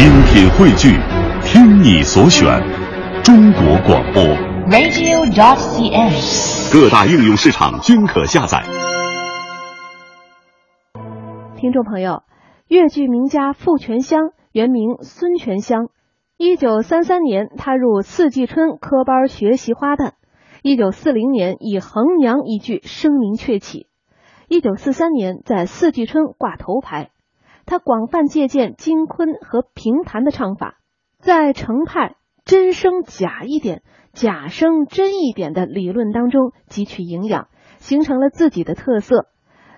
精品汇聚，听你所选，中国广播。radio.dot.cn，。各大应用市场均可下载。听众朋友，越剧名家傅全香原名孙全香，一九三三年踏入四季春科班学习花旦，一九四零年以衡阳一剧声名鹊起，一九四三年在四季春挂头牌。他广泛借鉴京昆和评弹的唱法，在程派真声假一点、假声真一点的理论当中汲取营养，形成了自己的特色。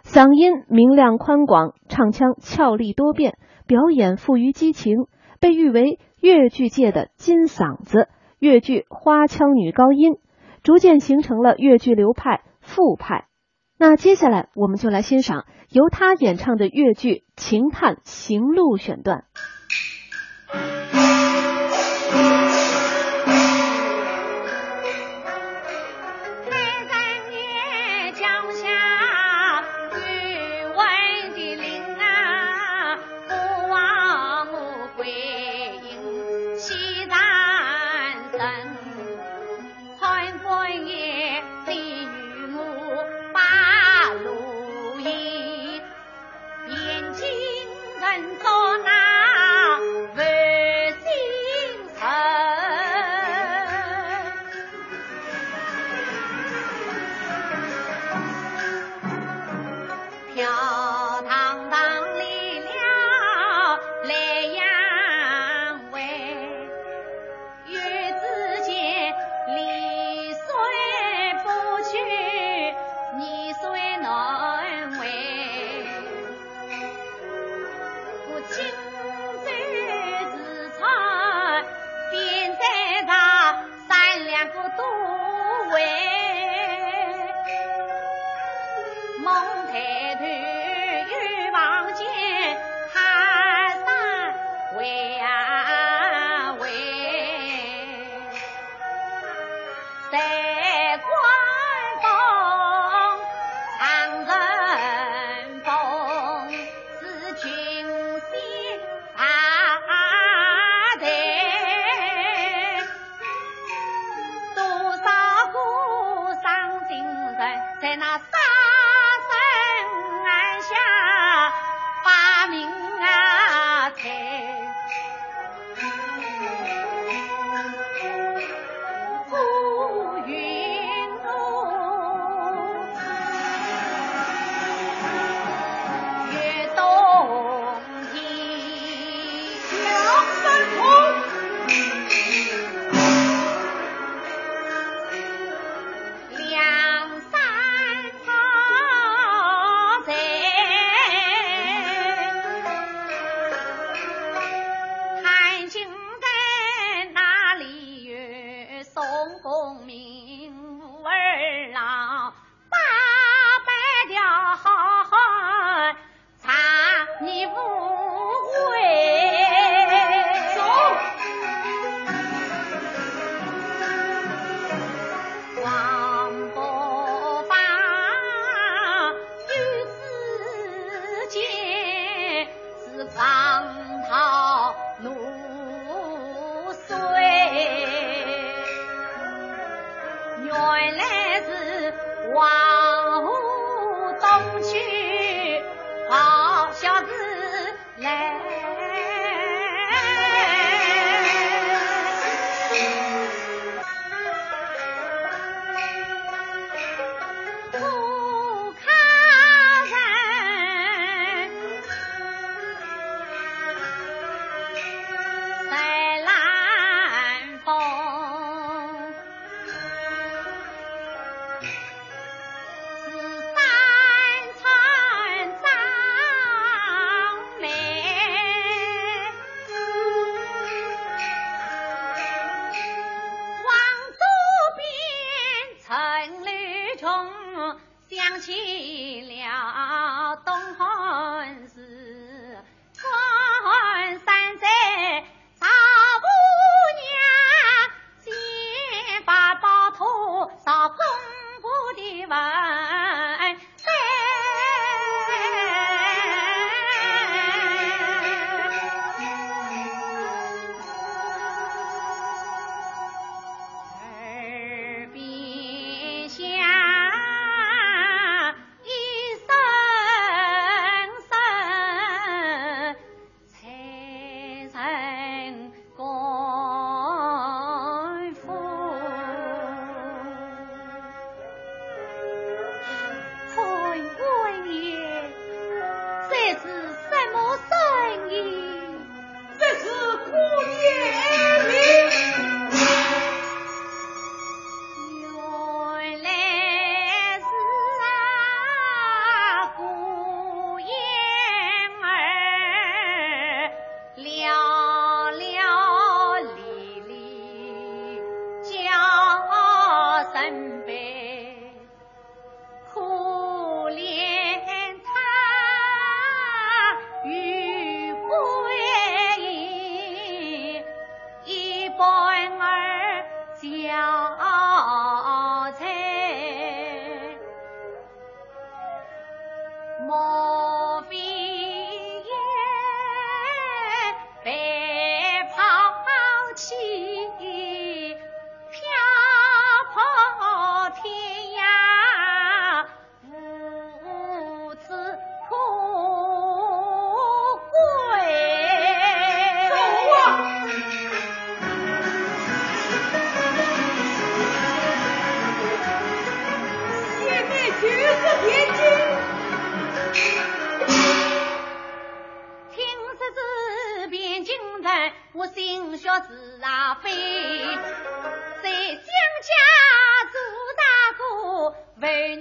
嗓音明亮宽广，唱腔俏丽多变，表演富于激情，被誉为越剧界的金嗓子、越剧花腔女高音，逐渐形成了越剧流派傅派。那接下来我们就来欣赏由他演唱的越剧《秦探行路》选段。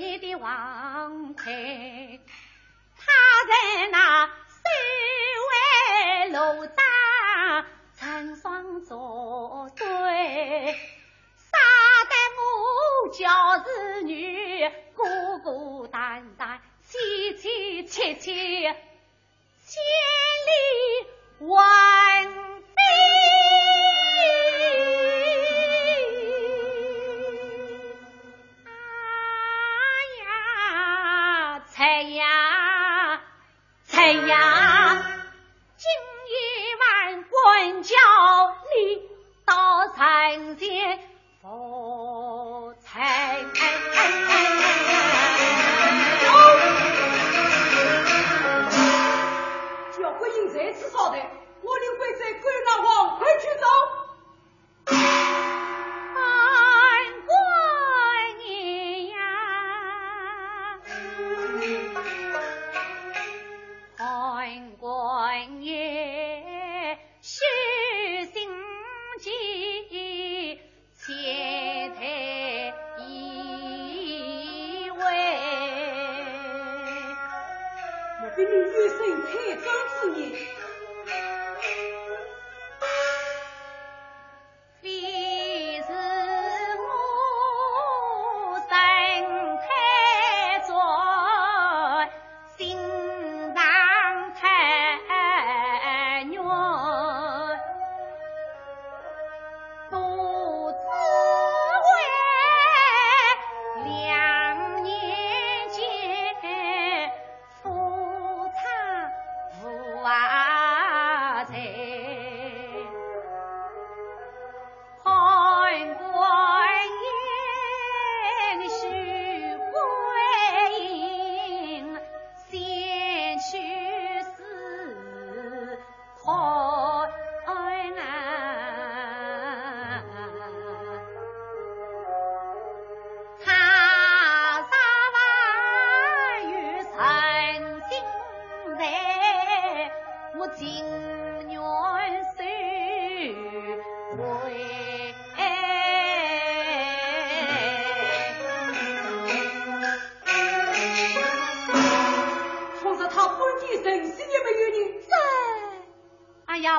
你的王妃。他在那三围楼上成双作对，杀得我娇侍女孤孤单单，凄凄切切。千里问叫你到城前你怨谁太脏死你